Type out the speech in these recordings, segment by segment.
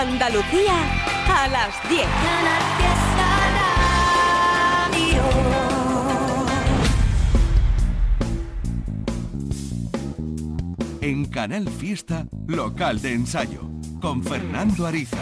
Andalucía a las 10. En Canal Fiesta, local de ensayo, con Fernando Ariza.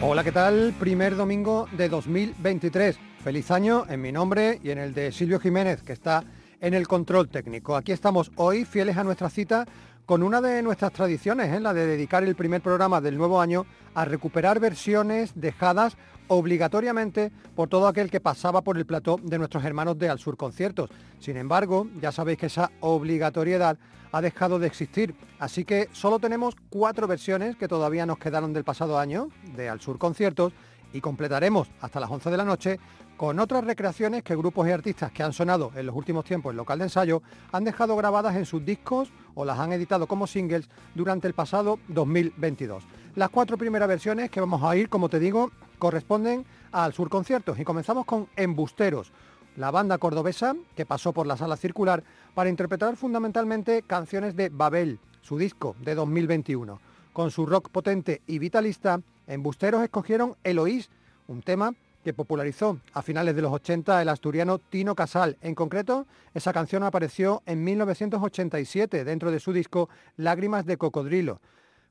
Hola, ¿qué tal? Primer domingo de 2023. Feliz año en mi nombre y en el de Silvio Jiménez, que está en el control técnico. Aquí estamos hoy, fieles a nuestra cita, con una de nuestras tradiciones, ¿eh? la de dedicar el primer programa del nuevo año a recuperar versiones dejadas obligatoriamente por todo aquel que pasaba por el plató de nuestros hermanos de Al Sur Conciertos. Sin embargo, ya sabéis que esa obligatoriedad ha dejado de existir, así que solo tenemos cuatro versiones que todavía nos quedaron del pasado año de Al Sur Conciertos y completaremos hasta las 11 de la noche con otras recreaciones que grupos y artistas que han sonado en los últimos tiempos en local de ensayo han dejado grabadas en sus discos o las han editado como singles durante el pasado 2022. Las cuatro primeras versiones que vamos a oír, como te digo, corresponden al Sur Conciertos y comenzamos con Embusteros, la banda cordobesa que pasó por la sala circular para interpretar fundamentalmente canciones de Babel, su disco de 2021. Con su rock potente y vitalista, Embusteros escogieron Eloís, un tema que popularizó a finales de los 80 el asturiano Tino Casal. En concreto, esa canción apareció en 1987 dentro de su disco Lágrimas de Cocodrilo.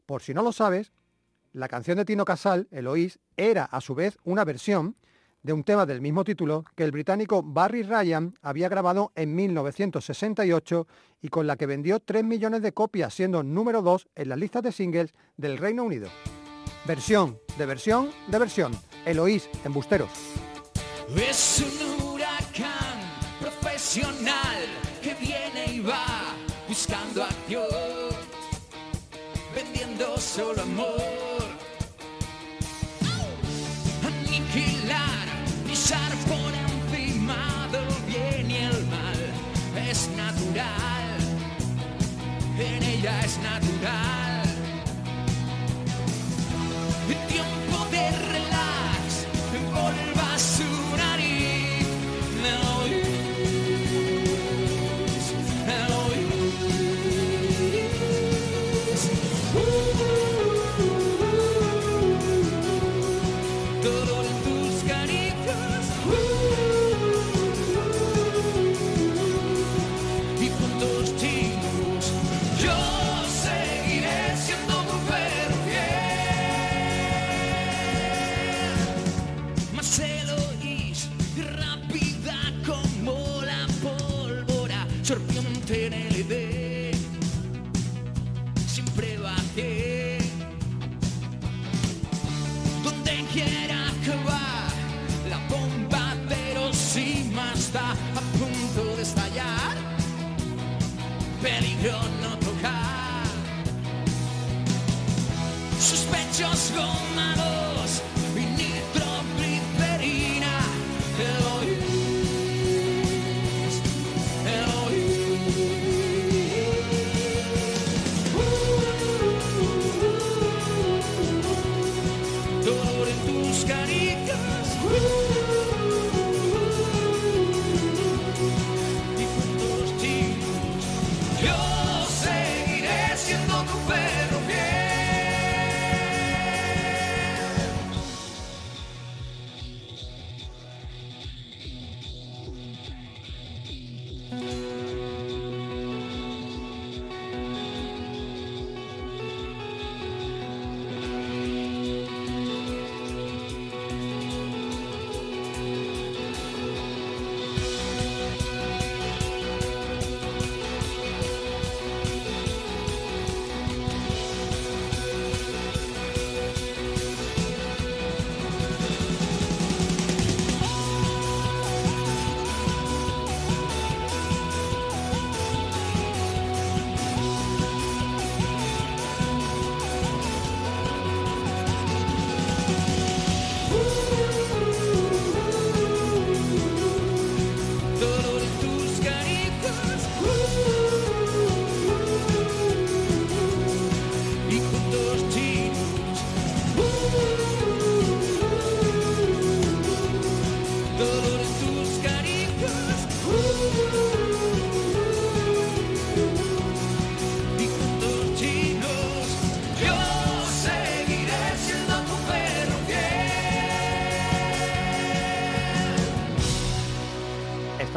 Por si no lo sabes, la canción de Tino Casal, Eloís, era a su vez una versión de un tema del mismo título que el británico Barry Ryan había grabado en 1968 y con la que vendió 3 millones de copias, siendo número 2 en las listas de singles del Reino Unido. Versión, de versión, de versión. Eloís, embusteros. Es un huracán profesional que viene y va buscando acción, vendiendo solo amor. Aniquilar, pisar por encima del bien y el mal es natural, en ella es natural.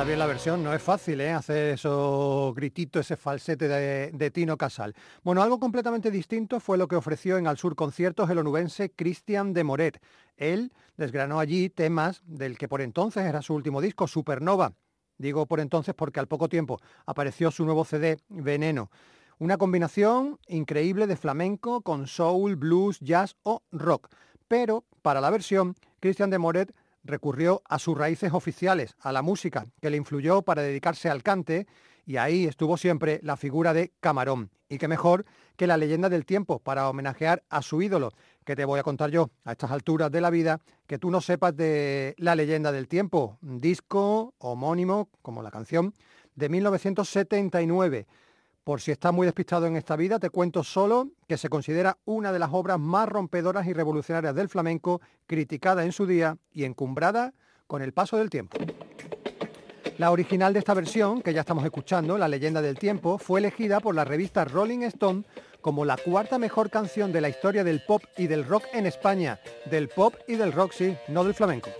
Bien la versión, no es fácil ¿eh? hacer esos grititos, ese falsete de, de, Tino Casal. Bueno, algo completamente distinto fue lo que ofreció en Al Sur Conciertos el onubense Cristian de Moret. Él desgranó allí temas del que por entonces era su último disco, Supernova. Digo por entonces porque al poco tiempo apareció su nuevo CD, Veneno. Una combinación increíble de flamenco con soul, blues, jazz o rock. Pero para la versión, Cristian de Moret recurrió a sus raíces oficiales, a la música, que le influyó para dedicarse al cante, y ahí estuvo siempre la figura de Camarón. Y qué mejor que la leyenda del tiempo para homenajear a su ídolo, que te voy a contar yo a estas alturas de la vida, que tú no sepas de la leyenda del tiempo, disco homónimo, como la canción, de 1979 por si estás muy despistado en esta vida, te cuento solo que se considera una de las obras más rompedoras y revolucionarias del flamenco, criticada en su día y encumbrada con el paso del tiempo. La original de esta versión, que ya estamos escuchando, La leyenda del tiempo, fue elegida por la revista Rolling Stone como la cuarta mejor canción de la historia del pop y del rock en España. Del pop y del rock, sí, no del flamenco.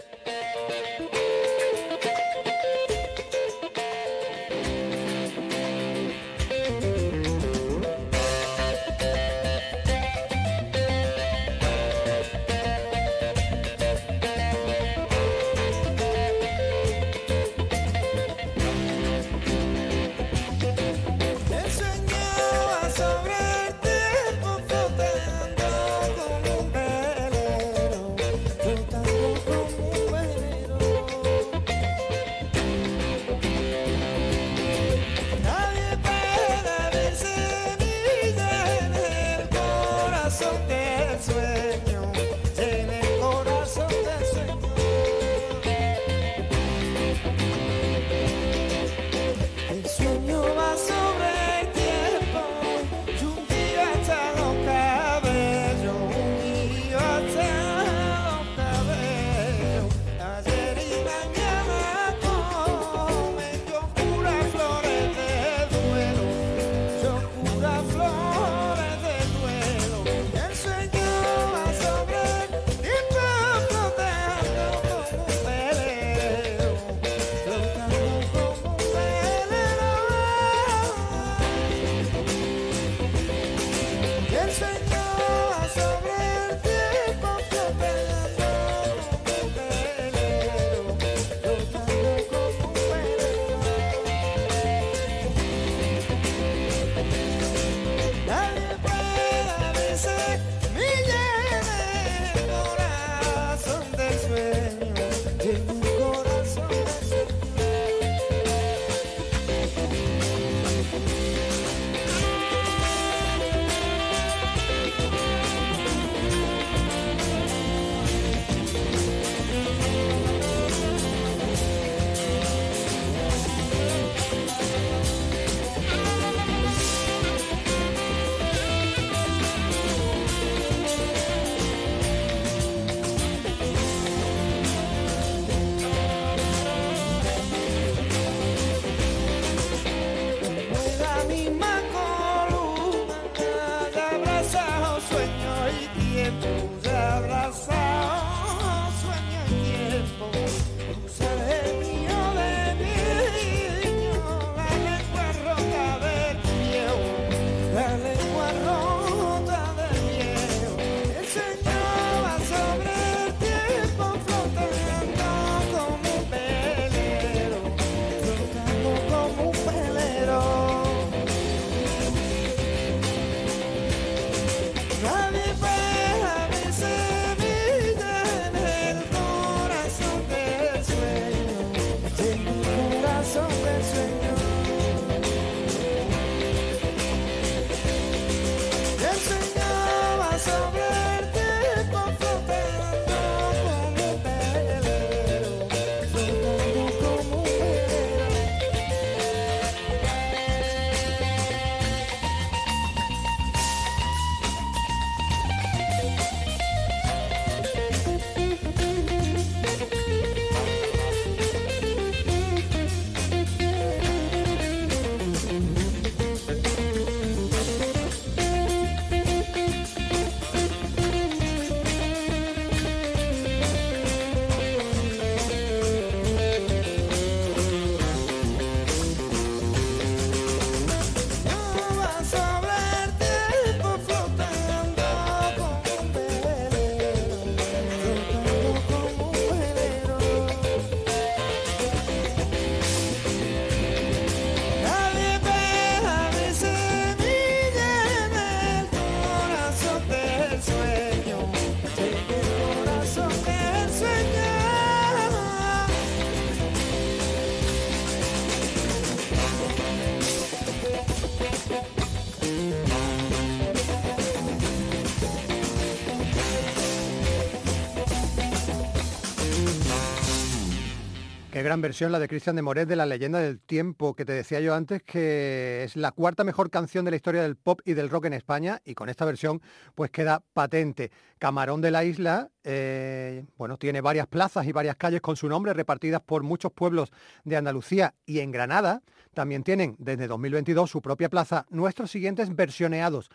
Gran versión la de Cristian de Moret de La leyenda del tiempo, que te decía yo antes que es la cuarta mejor canción de la historia del pop y del rock en España y con esta versión pues queda patente. Camarón de la Isla, eh, bueno, tiene varias plazas y varias calles con su nombre repartidas por muchos pueblos de Andalucía y en Granada. También tienen desde 2022 su propia plaza nuestros siguientes versioneados,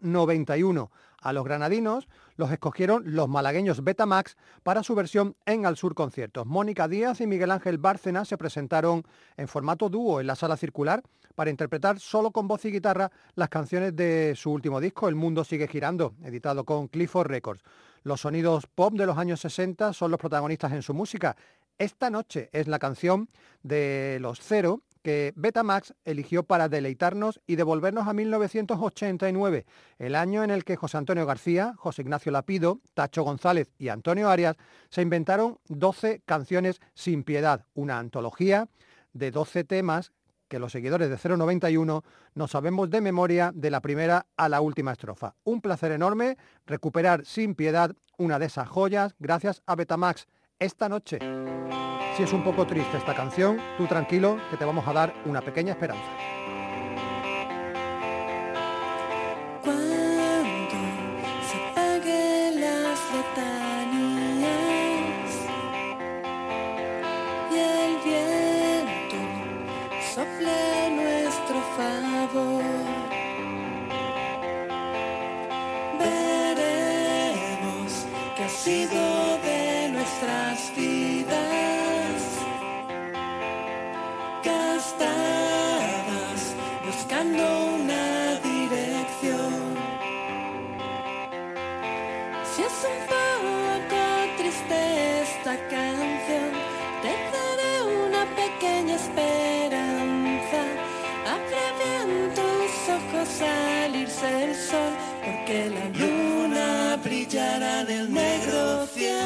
091. A los granadinos los escogieron los malagueños Betamax para su versión en Al Sur Conciertos. Mónica Díaz y Miguel Ángel Bárcena se presentaron en formato dúo en la sala circular para interpretar solo con voz y guitarra las canciones de su último disco, El Mundo Sigue Girando, editado con Clifford Records. Los sonidos pop de los años 60 son los protagonistas en su música. Esta noche es la canción de los Cero que Betamax eligió para deleitarnos y devolvernos a 1989, el año en el que José Antonio García, José Ignacio Lapido, Tacho González y Antonio Arias se inventaron 12 canciones sin piedad, una antología de 12 temas que los seguidores de 091 nos sabemos de memoria de la primera a la última estrofa. Un placer enorme recuperar sin piedad una de esas joyas gracias a Betamax esta noche. Si es un poco triste esta canción, tú tranquilo que te vamos a dar una pequeña esperanza. salirse el sol, porque la luna brillará en el negro cielo.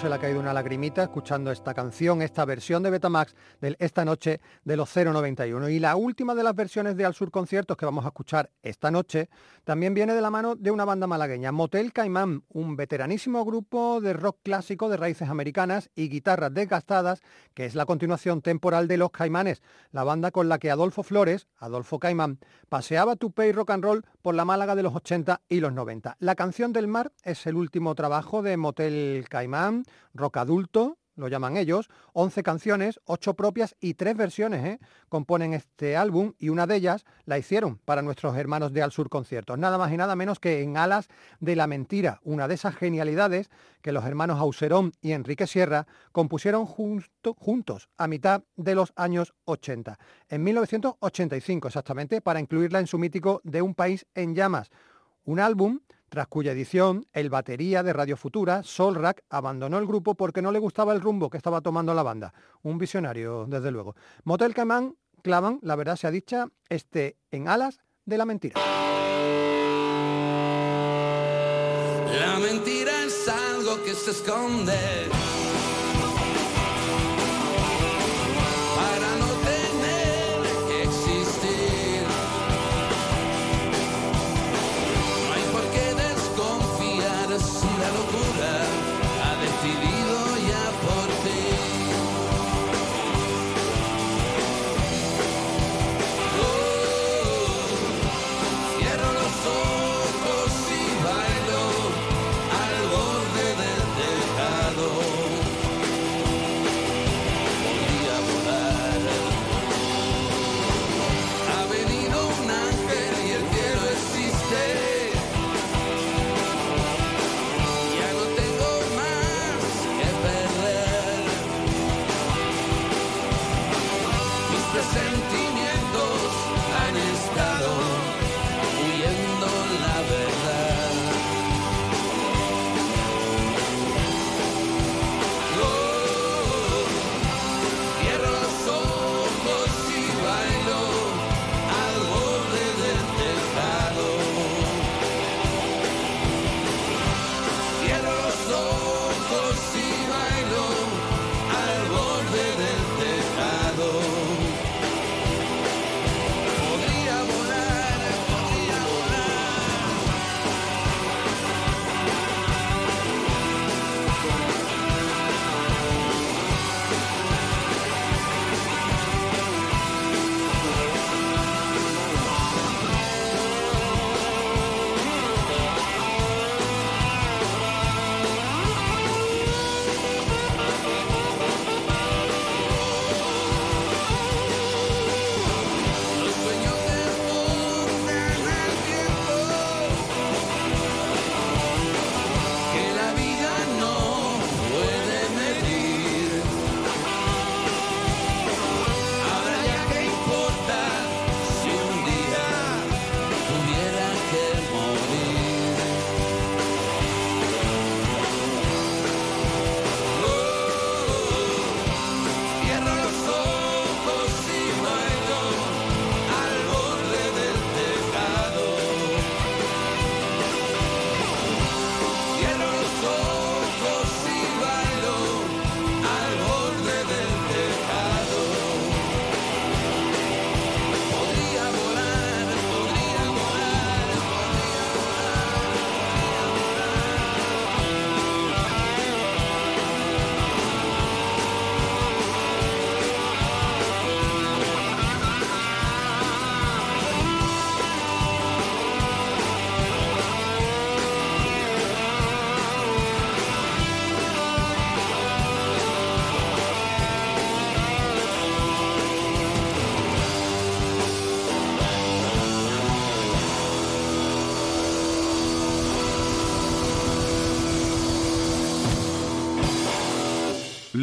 Se le ha caído una lagrimita escuchando esta canción, esta versión de Betamax de esta noche de los 091. Y la última de las versiones de Al Sur Conciertos que vamos a escuchar esta noche también viene de la mano de una banda malagueña, Motel Caimán, un veteranísimo grupo de rock clásico de raíces americanas y guitarras desgastadas, que es la continuación temporal de Los Caimanes, la banda con la que Adolfo Flores, Adolfo Caimán, paseaba tupe y rock and roll por la Málaga de los 80 y los 90. La canción del mar es el último trabajo de Motel Caimán, rock adulto, lo llaman ellos, 11 canciones, 8 propias y 3 versiones ¿eh? componen este álbum y una de ellas la hicieron para nuestros hermanos de Al Sur Conciertos, nada más y nada menos que en Alas de la Mentira, una de esas genialidades que los hermanos Auserón y Enrique Sierra compusieron juntos a mitad de los años 80, en 1985 exactamente, para incluirla en su mítico De un país en llamas, un álbum tras cuya edición el batería de Radio Futura, Solrak, abandonó el grupo porque no le gustaba el rumbo que estaba tomando la banda. Un visionario, desde luego. Motel Caimán clavan, la verdad sea dicha, este en alas de la mentira. La mentira es algo que se esconde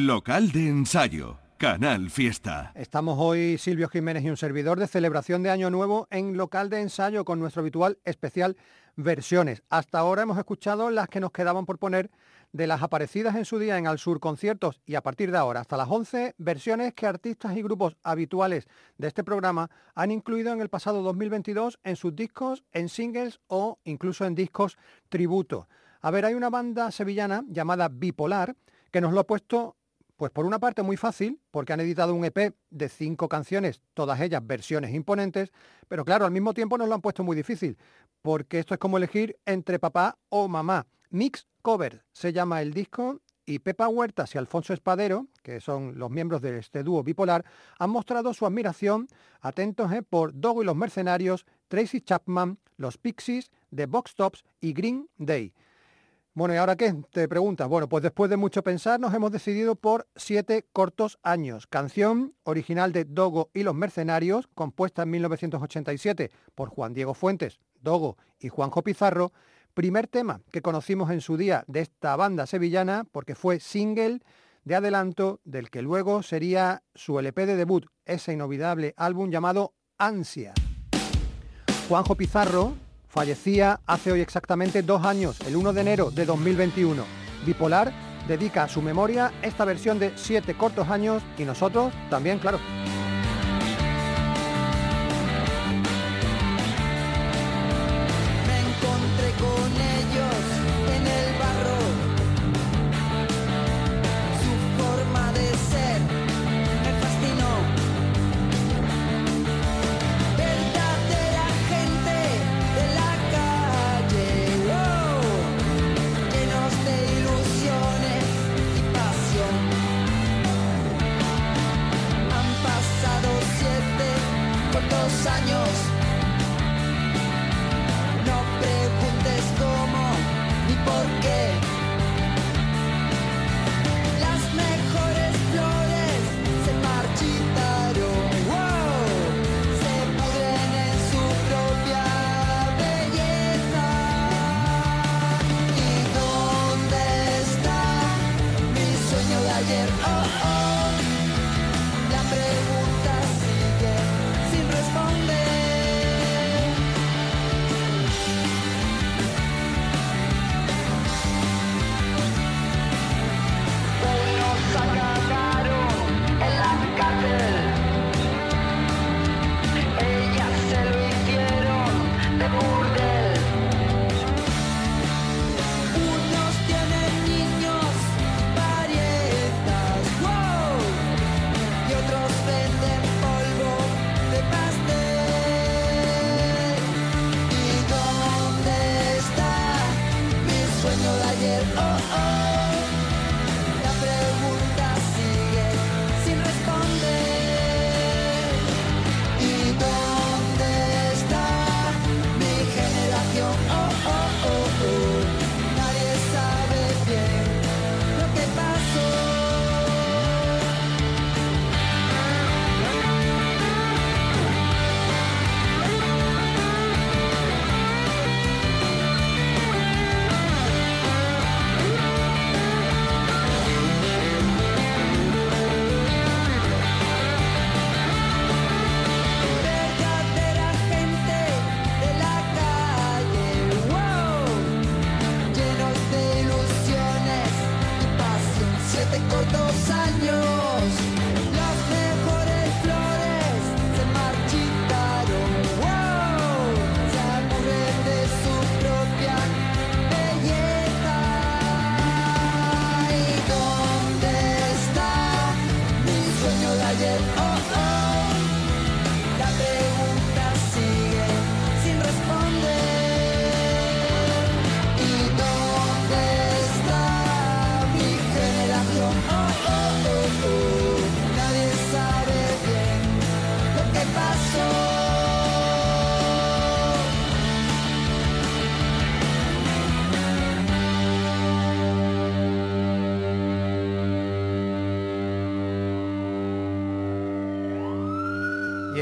Local de ensayo. Canal Fiesta. Estamos hoy, Silvio Jiménez y un servidor, de celebración de Año Nuevo en local de ensayo con nuestro habitual especial versiones. Hasta ahora hemos escuchado las que nos quedaban por poner de las aparecidas en su día en Al Sur conciertos y a partir de ahora hasta las 11 versiones que artistas y grupos habituales de este programa han incluido en el pasado 2022 en sus discos, en singles o incluso en discos tributo. A ver, hay una banda sevillana llamada Bipolar que nos lo ha puesto pues por una parte muy fácil, porque han editado un EP de cinco canciones, todas ellas versiones imponentes, pero claro, al mismo tiempo nos lo han puesto muy difícil, porque esto es como elegir entre papá o mamá. Mix Cover se llama el disco y Pepa Huertas y Alfonso Espadero, que son los miembros de este dúo bipolar, han mostrado su admiración, atentos eh, por Dogo y los Mercenarios, Tracy Chapman, los Pixies, The Box Tops y Green Day. Bueno, ¿y ahora qué? Te preguntas. Bueno, pues después de mucho pensar nos hemos decidido por Siete cortos años. Canción original de Dogo y los Mercenarios, compuesta en 1987 por Juan Diego Fuentes, Dogo y Juanjo Pizarro. Primer tema que conocimos en su día de esta banda sevillana porque fue single de adelanto del que luego sería su LP de debut, ese inolvidable álbum llamado Ansia. Juanjo Pizarro fallecía hace hoy exactamente dos años, el 1 de enero de 2021. Bipolar dedica a su memoria esta versión de siete cortos años y nosotros también, claro.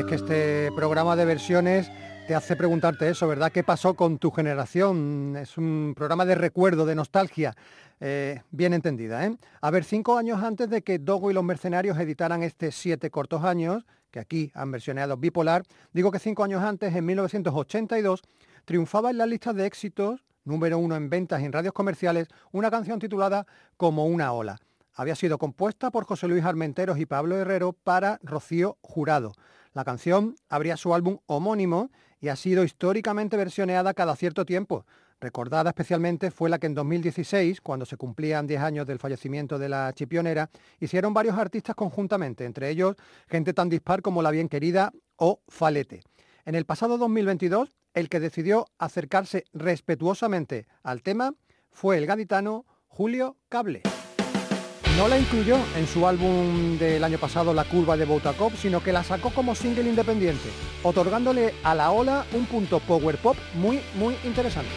Que este programa de versiones te hace preguntarte eso, ¿verdad? ¿Qué pasó con tu generación? Es un programa de recuerdo, de nostalgia, eh, bien entendida. ¿eh? A ver, cinco años antes de que Dogo y los Mercenarios editaran este Siete Cortos Años, que aquí han versionado Bipolar, digo que cinco años antes, en 1982, triunfaba en las listas de éxitos, número uno en ventas y en radios comerciales, una canción titulada Como una ola. Había sido compuesta por José Luis Armenteros y Pablo Herrero para Rocío Jurado. La canción abría su álbum homónimo y ha sido históricamente versioneada cada cierto tiempo. Recordada especialmente fue la que en 2016, cuando se cumplían 10 años del fallecimiento de la chipionera, hicieron varios artistas conjuntamente, entre ellos gente tan dispar como La Bien Querida o Falete. En el pasado 2022, el que decidió acercarse respetuosamente al tema fue el gaditano Julio Cable. No la incluyó en su álbum del año pasado La curva de Boutacop, sino que la sacó como single independiente, otorgándole a la ola un punto power pop muy, muy interesante.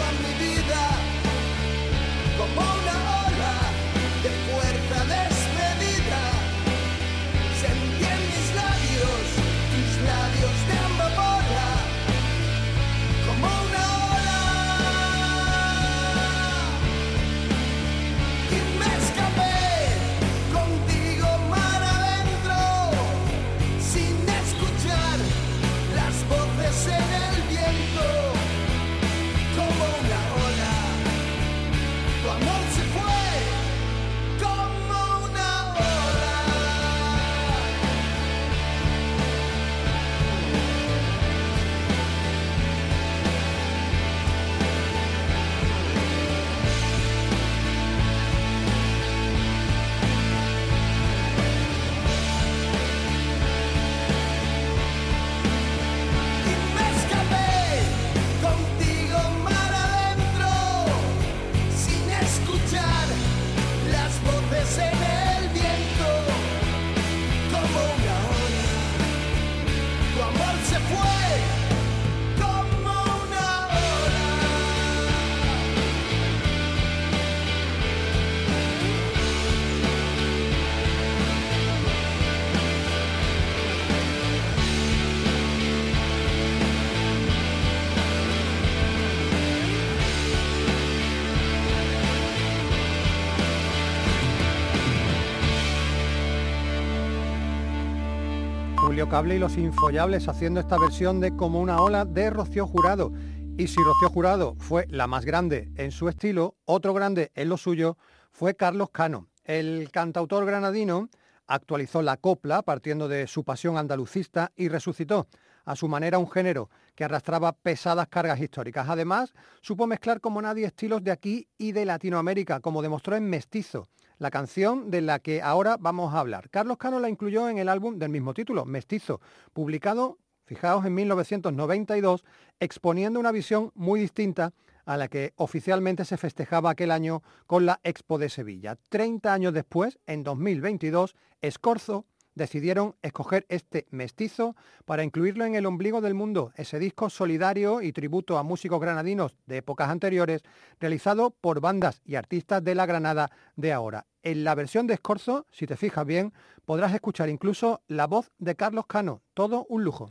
one Emilio Cable y los Infollables haciendo esta versión de Como una ola de Rocío Jurado. Y si Rocío Jurado fue la más grande en su estilo, otro grande en lo suyo fue Carlos Cano. El cantautor granadino actualizó la copla partiendo de su pasión andalucista y resucitó a su manera un género que arrastraba pesadas cargas históricas. Además, supo mezclar como nadie estilos de aquí y de Latinoamérica, como demostró en Mestizo, la canción de la que ahora vamos a hablar. Carlos Cano la incluyó en el álbum del mismo título, Mestizo, publicado, fijaos, en 1992, exponiendo una visión muy distinta a la que oficialmente se festejaba aquel año con la Expo de Sevilla. Treinta años después, en 2022, Escorzo decidieron escoger este mestizo para incluirlo en el ombligo del mundo, ese disco solidario y tributo a músicos granadinos de épocas anteriores, realizado por bandas y artistas de la Granada de ahora. En la versión de Escorzo, si te fijas bien, podrás escuchar incluso la voz de Carlos Cano, todo un lujo.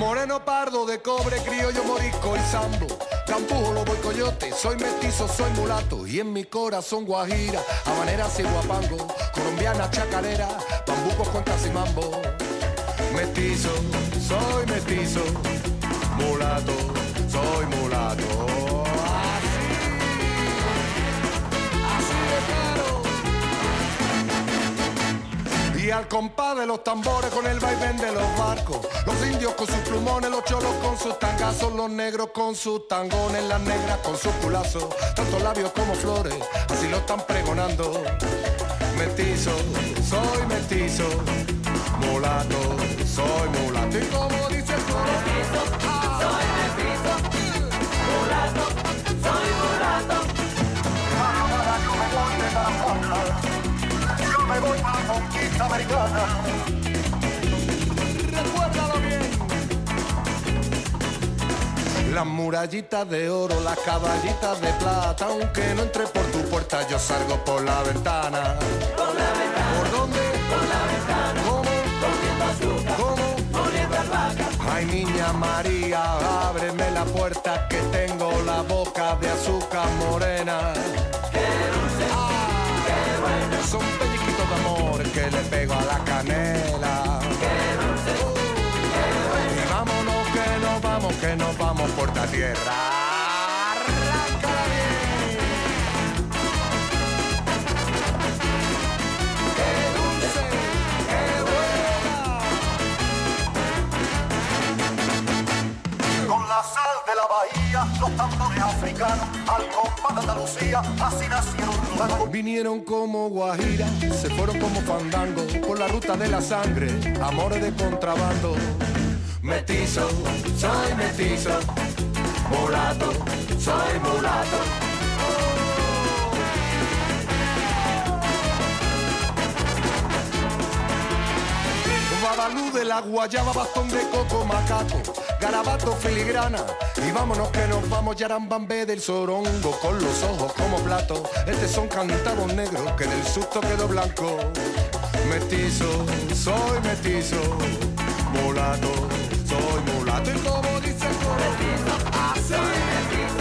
Moreno pardo de cobre, criollo morisco y sambo. Campujo, lobo y coyote, soy mestizo, soy mulato y en mi corazón guajira, habanera guapango, colombiana chacarera, bambucos, cuencas y mambo. Mestizo, soy mestizo, mulato, soy mulato. Y al compás de los tambores con el vaivén de los barcos. Los indios con sus plumones, los cholos con sus tangazos, los negros con sus tangones, las negras con sus culazos. Tanto labios como flores, así lo están pregonando. Mestizo, soy mestizo, mulato, soy mulato. Recuérdalo bien. Las murallitas de oro, las caballitas de plata, aunque no entre por tu puerta, yo salgo por la ventana. Por la ventana. ¿Por dónde? Por la ventana. ¿Cómo? Azúcar. ¿Cómo? Ay, niña María, ábreme la puerta que tengo la boca de azúcar morena. Qué dulce. qué bueno. Son que le pego a la canela. Y vámonos que nos vamos, que nos vamos por la tierra. Arráncala bahía, los tambores africanos, al compás de Andalucía, así nacieron los Vinieron como guajira, se fueron como fandango, por la ruta de la sangre, amores de contrabando. Mestizo, soy mestizo, mulato, soy mulato. Babalú de la guayaba, bastón de coco, macaco, garabato, filigrana. Y vámonos que nos vamos, yarambambé del sorongo, con los ojos como plato. Este son cantamos negros, que del susto quedó blanco. Mestizo, soy mestizo, mulato, soy mulato. Y como dice el coro, así,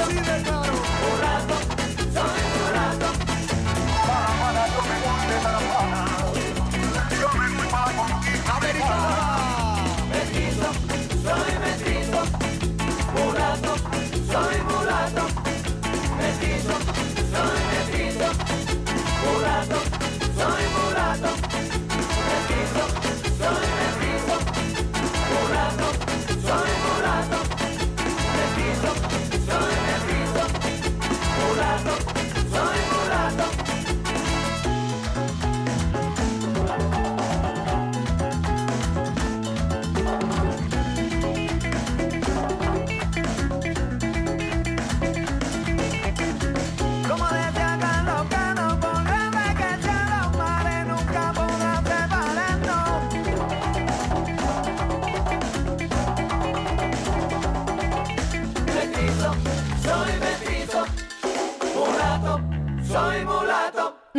así de claro. Mulato,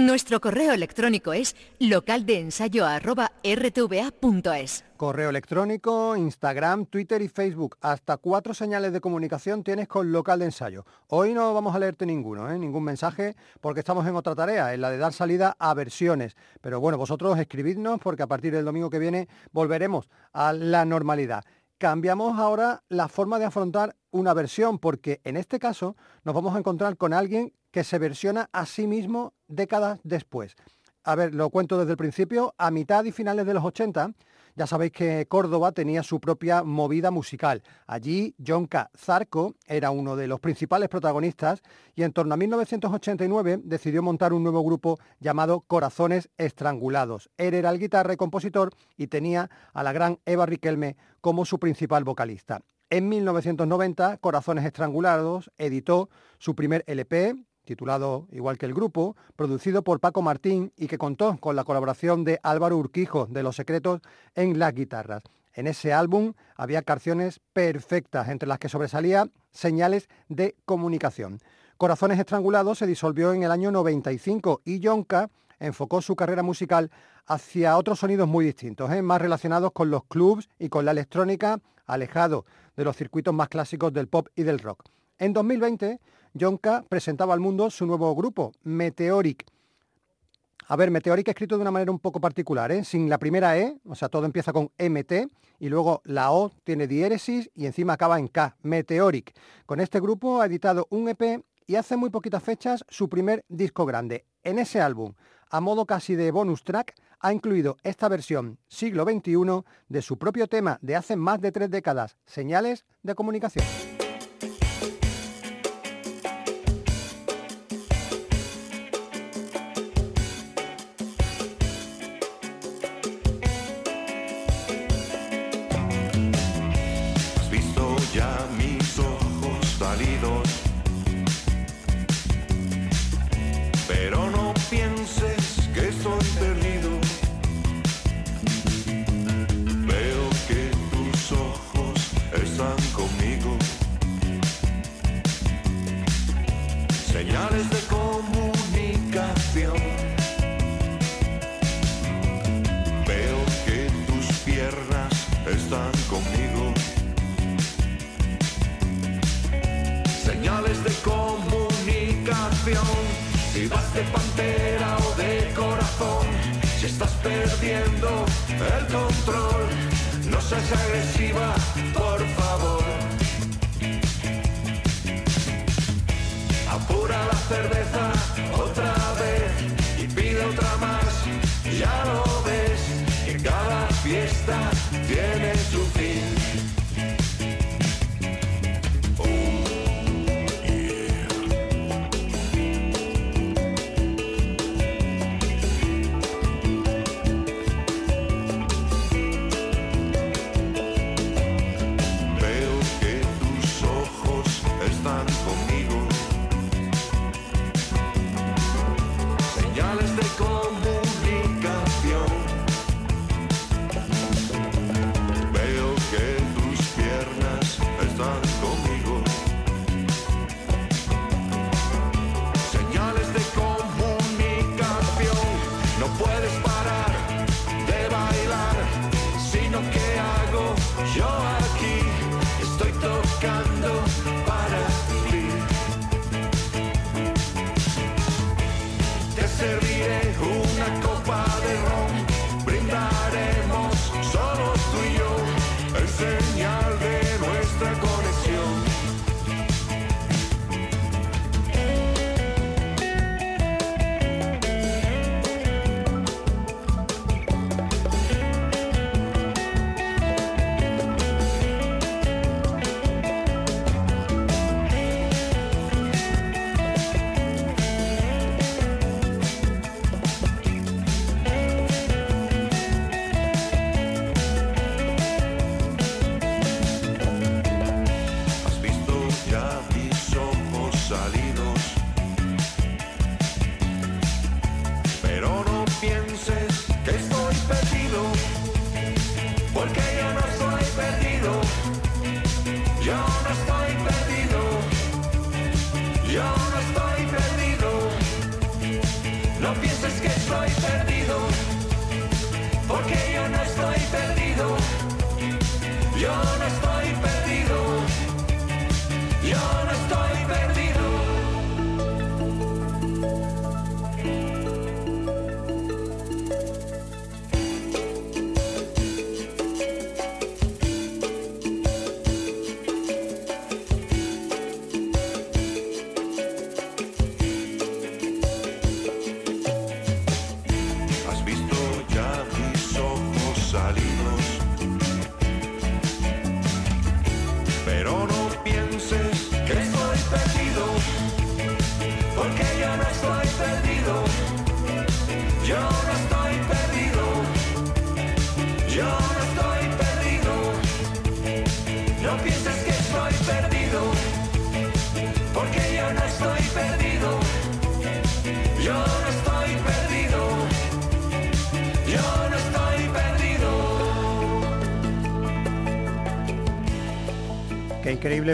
Nuestro correo electrónico es localdeensayo@rtva.es. Correo electrónico, Instagram, Twitter y Facebook. Hasta cuatro señales de comunicación tienes con local de ensayo. Hoy no vamos a leerte ninguno, ¿eh? ningún mensaje, porque estamos en otra tarea, en la de dar salida a versiones. Pero bueno, vosotros escribidnos porque a partir del domingo que viene volveremos a la normalidad. Cambiamos ahora la forma de afrontar una versión, porque en este caso nos vamos a encontrar con alguien que se versiona a sí mismo décadas después. A ver, lo cuento desde el principio, a mitad y finales de los 80, ya sabéis que Córdoba tenía su propia movida musical. Allí Jonka Zarco era uno de los principales protagonistas y en torno a 1989 decidió montar un nuevo grupo llamado Corazones Estrangulados. Él era el guitarra y compositor y tenía a la gran Eva Riquelme como su principal vocalista. En 1990, Corazones Estrangulados editó su primer LP, titulado igual que el grupo, producido por Paco Martín y que contó con la colaboración de Álvaro Urquijo de Los Secretos en las guitarras. En ese álbum había canciones perfectas, entre las que sobresalía señales de comunicación. Corazones Estrangulados se disolvió en el año 95 y Yonka enfocó su carrera musical hacia otros sonidos muy distintos, ¿eh? más relacionados con los clubs y con la electrónica, alejado de los circuitos más clásicos del pop y del rock. En 2020 Jonka presentaba al mundo su nuevo grupo, Meteoric. A ver, Meteoric escrito de una manera un poco particular, ¿eh? sin la primera E, o sea, todo empieza con MT, y luego la O tiene diéresis y encima acaba en K, Meteoric. Con este grupo ha editado un EP y hace muy poquitas fechas su primer disco grande. En ese álbum, a modo casi de bonus track, ha incluido esta versión siglo XXI de su propio tema de hace más de tres décadas, Señales de Comunicación. Si vas de pantera o de corazón, si estás perdiendo el control, no seas agresiva, por favor. Apura la cerveza otra vez y pide otra más. Ya lo ves, que cada fiesta tiene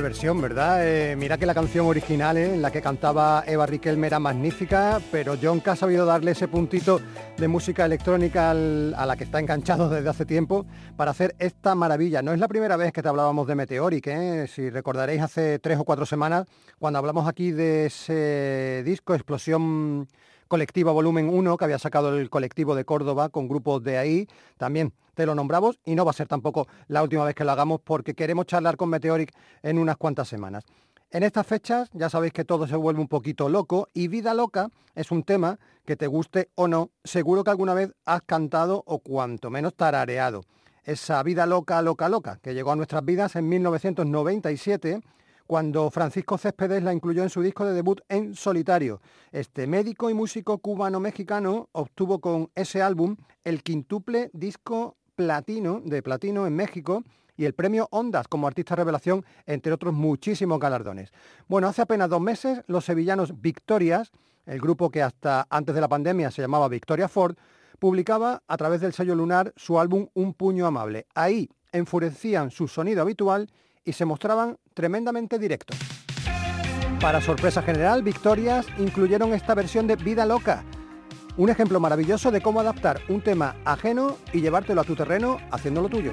Versión, ¿verdad? Eh, mira que la canción original eh, en la que cantaba Eva Riquelme era magnífica, pero John ha sabido darle ese puntito de música electrónica a la que está enganchado desde hace tiempo para hacer esta maravilla. No es la primera vez que te hablábamos de Meteoric, ¿eh? si recordaréis hace tres o cuatro semanas, cuando hablamos aquí de ese disco Explosión Colectiva Volumen 1 que había sacado el colectivo de Córdoba con grupos de ahí, también te lo nombramos y no va a ser tampoco la última vez que lo hagamos porque queremos charlar con Meteoric en unas cuantas semanas. En estas fechas ya sabéis que todo se vuelve un poquito loco y Vida Loca es un tema que te guste o no, seguro que alguna vez has cantado o cuanto menos tarareado. Esa vida loca, loca, loca, que llegó a nuestras vidas en 1997 cuando Francisco Céspedes la incluyó en su disco de debut en solitario. Este médico y músico cubano-mexicano obtuvo con ese álbum el quintuple disco platino de platino en México y el premio Ondas como artista revelación, entre otros muchísimos galardones. Bueno, hace apenas dos meses los sevillanos Victorias, el grupo que hasta antes de la pandemia se llamaba Victoria Ford, publicaba a través del sello lunar su álbum Un puño amable. Ahí enfurecían su sonido habitual y se mostraban tremendamente directos. Para sorpresa general, Victorias incluyeron esta versión de Vida Loca, un ejemplo maravilloso de cómo adaptar un tema ajeno y llevártelo a tu terreno haciéndolo tuyo.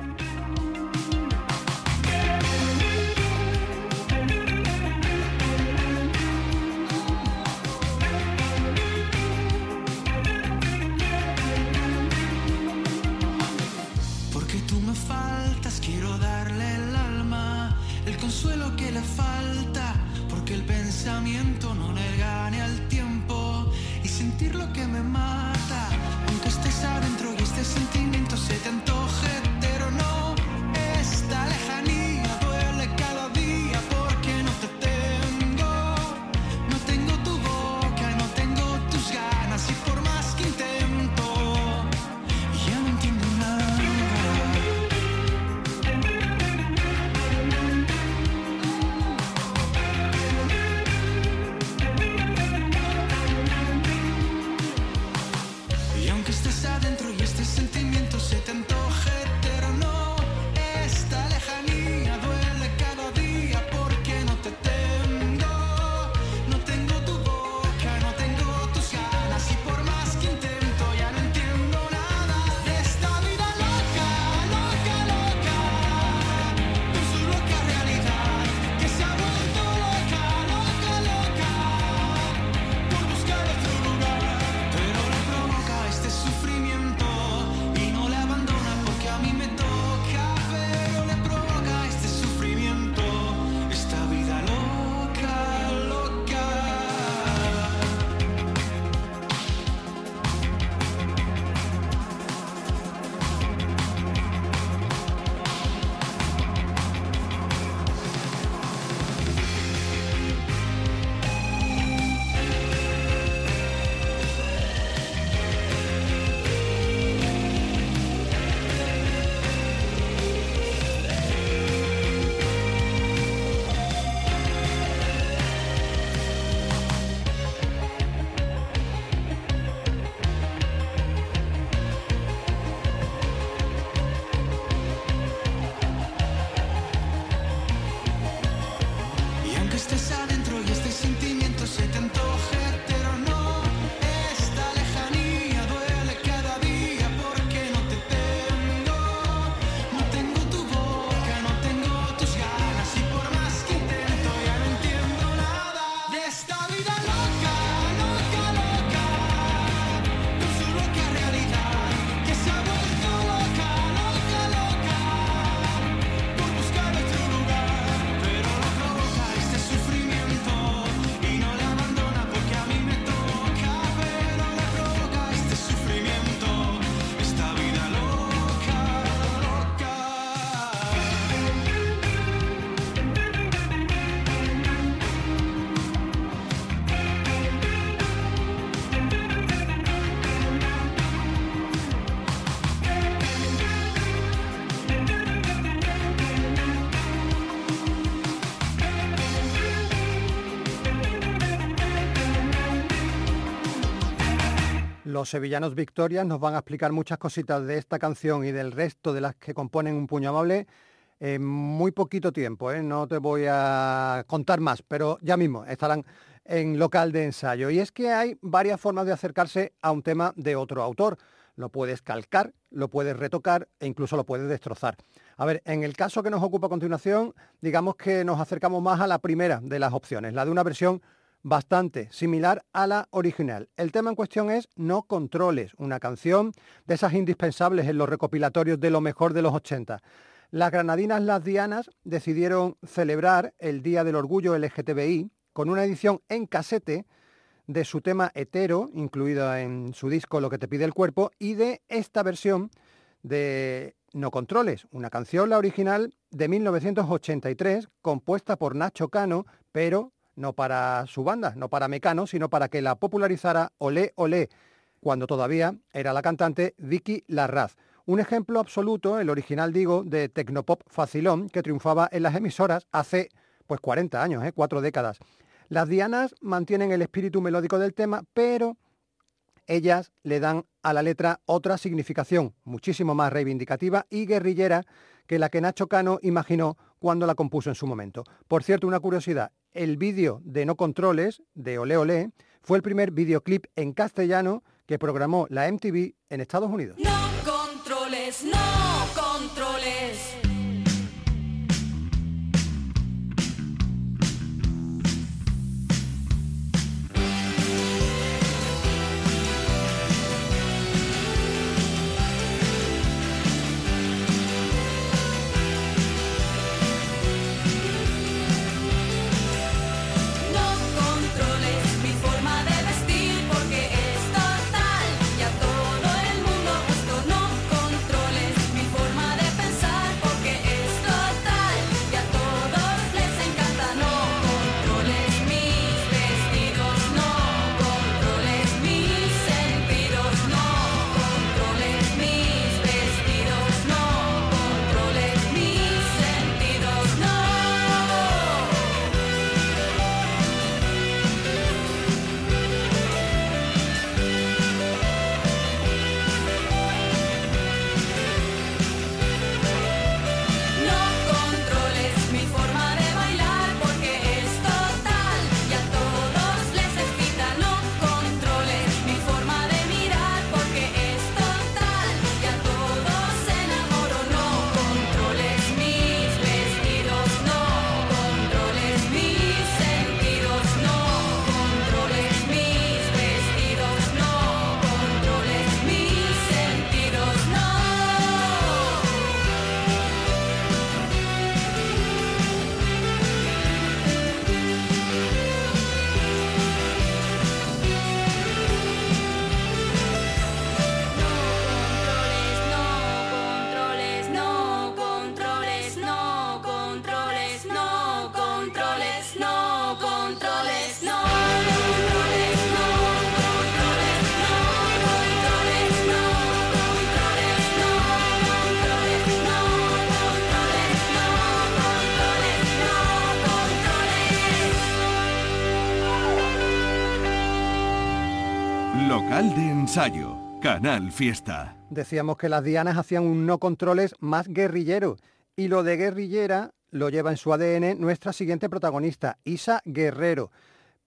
Los sevillanos Victorias nos van a explicar muchas cositas de esta canción y del resto de las que componen Un Puño Amable en muy poquito tiempo, ¿eh? no te voy a contar más, pero ya mismo estarán en local de ensayo. Y es que hay varias formas de acercarse a un tema de otro autor. Lo puedes calcar, lo puedes retocar e incluso lo puedes destrozar. A ver, en el caso que nos ocupa a continuación, digamos que nos acercamos más a la primera de las opciones, la de una versión bastante similar a la original. El tema en cuestión es No Controles, una canción de esas indispensables en los recopilatorios de lo mejor de los 80. Las granadinas Las Dianas decidieron celebrar el Día del Orgullo LGTBI con una edición en casete de su tema hetero, incluido en su disco Lo que te pide el cuerpo, y de esta versión de No Controles, una canción, la original, de 1983, compuesta por Nacho Cano, pero no para su banda, no para Mecano, sino para que la popularizara Olé Olé, cuando todavía era la cantante Vicky Larraz. Un ejemplo absoluto, el original digo, de Tecnopop facilón que triunfaba en las emisoras hace pues 40 años, ¿eh? cuatro décadas. Las dianas mantienen el espíritu melódico del tema, pero ellas le dan a la letra otra significación, muchísimo más reivindicativa y guerrillera que la que Nacho Cano imaginó cuando la compuso en su momento. Por cierto, una curiosidad, el vídeo de No Controles, de Ole Ole, fue el primer videoclip en castellano que programó la MTV en Estados Unidos. Canal Fiesta. Decíamos que las dianas hacían un no controles más guerrillero y lo de guerrillera lo lleva en su ADN nuestra siguiente protagonista, Isa Guerrero.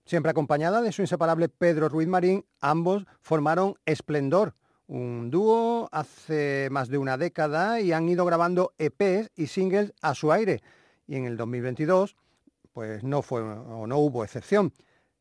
Siempre acompañada de su inseparable Pedro Ruiz Marín, ambos formaron Esplendor, un dúo hace más de una década y han ido grabando EPs y singles a su aire. Y en el 2022, pues no fue o no hubo excepción.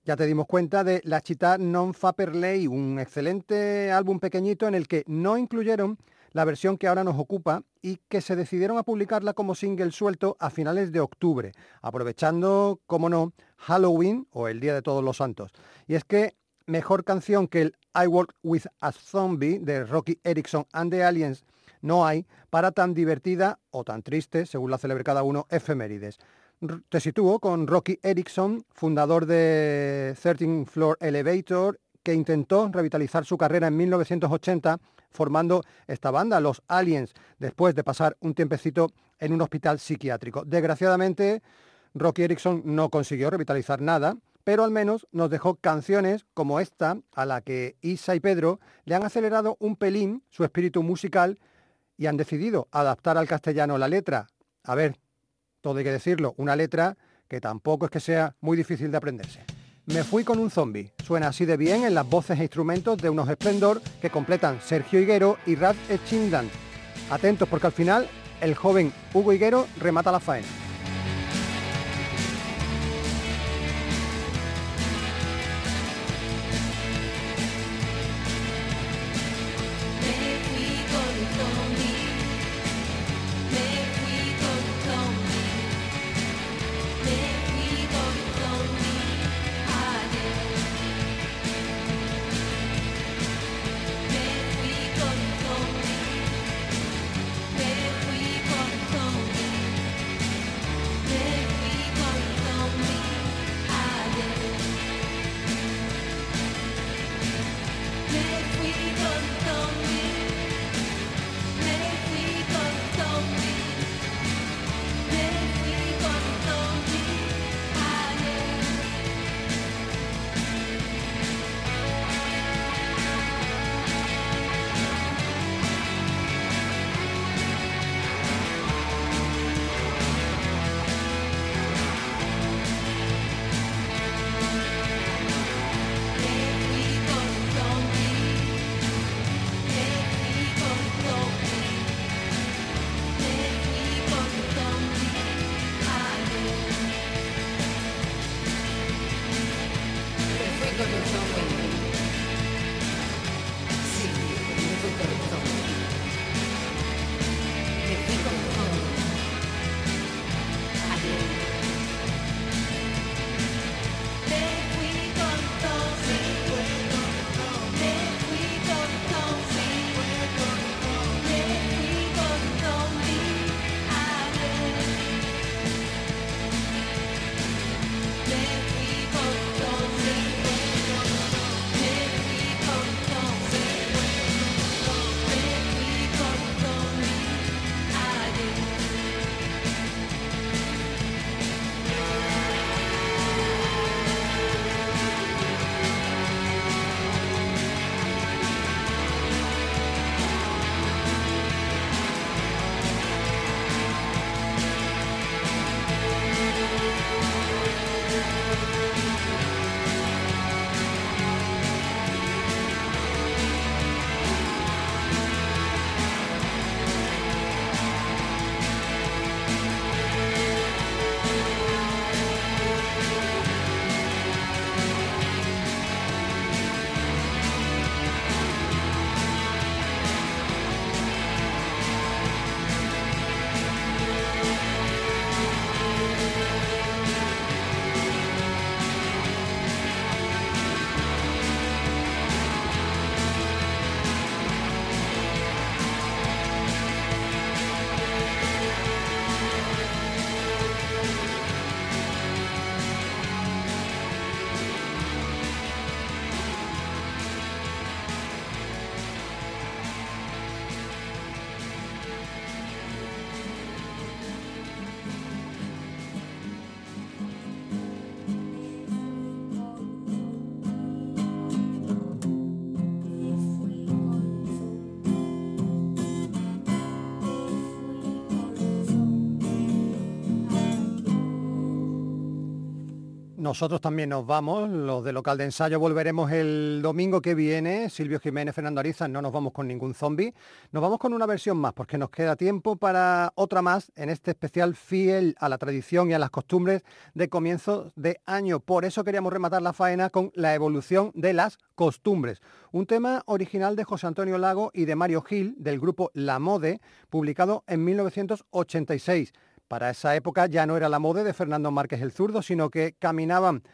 Ya te dimos cuenta de La Città non fa per un excelente álbum pequeñito en el que no incluyeron la versión que ahora nos ocupa y que se decidieron a publicarla como single suelto a finales de octubre, aprovechando, como no, Halloween o el Día de Todos los Santos. Y es que mejor canción que el I Work With a Zombie de Rocky Erickson and the Aliens no hay para tan divertida o tan triste, según la celebre cada uno, efemérides. Te sitúo con Rocky Erickson, fundador de 13 Floor Elevator, que intentó revitalizar su carrera en 1980 formando esta banda, los Aliens, después de pasar un tiempecito en un hospital psiquiátrico. Desgraciadamente, Rocky Erickson no consiguió revitalizar nada, pero al menos nos dejó canciones como esta, a la que Isa y Pedro le han acelerado un pelín su espíritu musical y han decidido adaptar al castellano la letra a ver, todo hay que decirlo, una letra que tampoco es que sea muy difícil de aprenderse. Me fui con un zombie. Suena así de bien en las voces e instrumentos de unos esplendor que completan Sergio Higuero y Rad Chindan. Atentos porque al final el joven Hugo Higuero remata la faena. Nosotros también nos vamos, los de local de ensayo volveremos el domingo que viene. Silvio Jiménez, Fernando Ariza, no nos vamos con ningún zombie. Nos vamos con una versión más porque nos queda tiempo para otra más en este especial fiel a la tradición y a las costumbres de comienzos de año. Por eso queríamos rematar la faena con la evolución de las costumbres. Un tema original de José Antonio Lago y de Mario Gil del grupo La Mode, publicado en 1986. Para esa época ya no era la mode de Fernando Márquez el zurdo, sino que caminaban,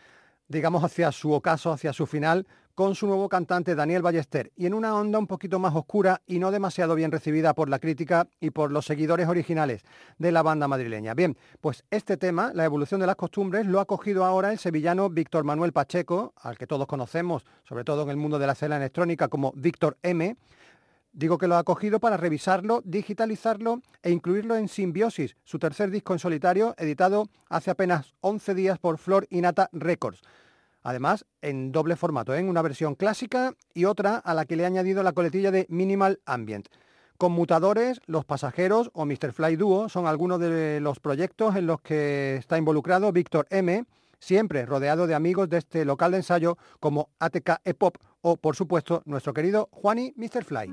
digamos, hacia su ocaso, hacia su final, con su nuevo cantante Daniel Ballester, y en una onda un poquito más oscura y no demasiado bien recibida por la crítica y por los seguidores originales de la banda madrileña. Bien, pues este tema, la evolución de las costumbres, lo ha cogido ahora el sevillano Víctor Manuel Pacheco, al que todos conocemos, sobre todo en el mundo de la escena electrónica, como Víctor M., Digo que lo ha cogido para revisarlo, digitalizarlo e incluirlo en Simbiosis, su tercer disco en solitario, editado hace apenas 11 días por Flor Inata Records. Además, en doble formato, en una versión clásica y otra a la que le ha añadido la coletilla de Minimal Ambient. Conmutadores, Los Pasajeros o Mr. Fly Duo son algunos de los proyectos en los que está involucrado Víctor M., siempre rodeado de amigos de este local de ensayo como ATK E-Pop o, por supuesto, nuestro querido Juani Mr. Fly.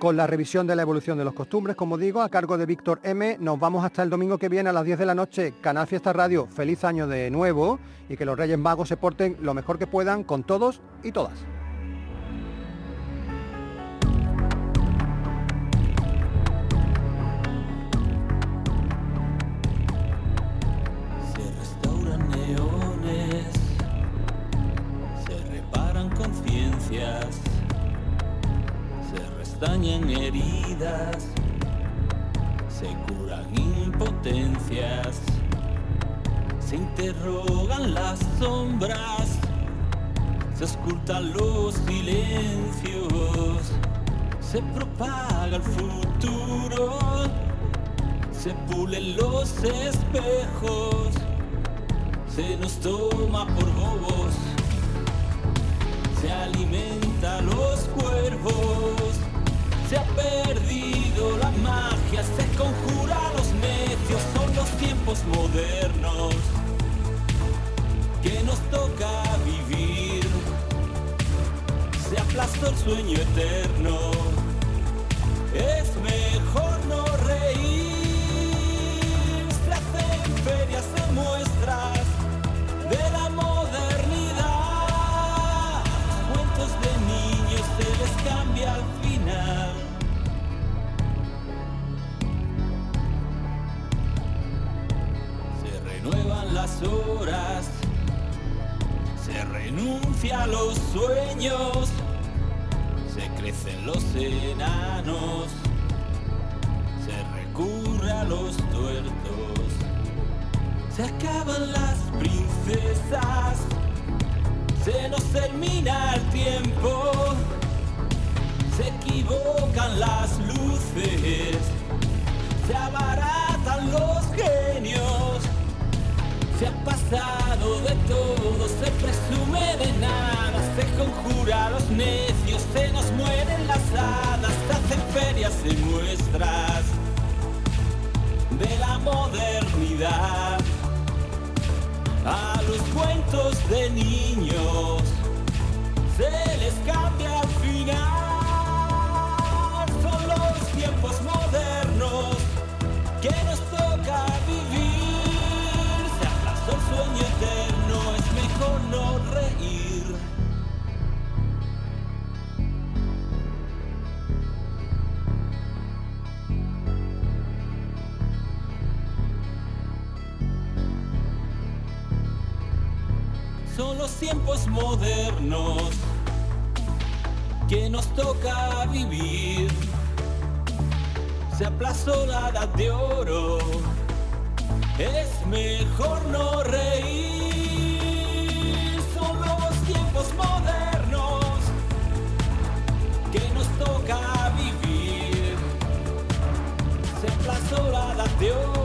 Con la revisión de la evolución de los costumbres, como digo, a cargo de Víctor M, nos vamos hasta el domingo que viene a las 10 de la noche. Canal Fiesta Radio, feliz año de nuevo y que los Reyes Magos se porten lo mejor que puedan con todos y todas. Restañan heridas, se curan impotencias, se interrogan las sombras, se ocultan los silencios, se propaga el futuro se pulen los espejos, se nos toma por bobos, se alimenta los cuervos, se ha perdido la magia, se conjura los necios, son los tiempos modernos que nos toca vivir, se aplastó el sueño eterno. Es mejor no reír, se hacen ferias de muestras de la modernidad. Cuentos de niños se les cambia horas, se renuncia a los sueños. Se crecen los enanos, se recurre a los tuertos, se acaban las princesas, se nos termina el tiempo, se equivocan las luces, De todo, se presume de nada, se conjura a los necios, se nos mueren las hadas, se hacen ferias y muestras de la modernidad. A los cuentos de niños se les cambia tiempos modernos que nos toca vivir. Se aplazó la edad de oro, es mejor no reír. Son nuevos tiempos modernos que nos toca vivir. Se aplazó la edad de oro.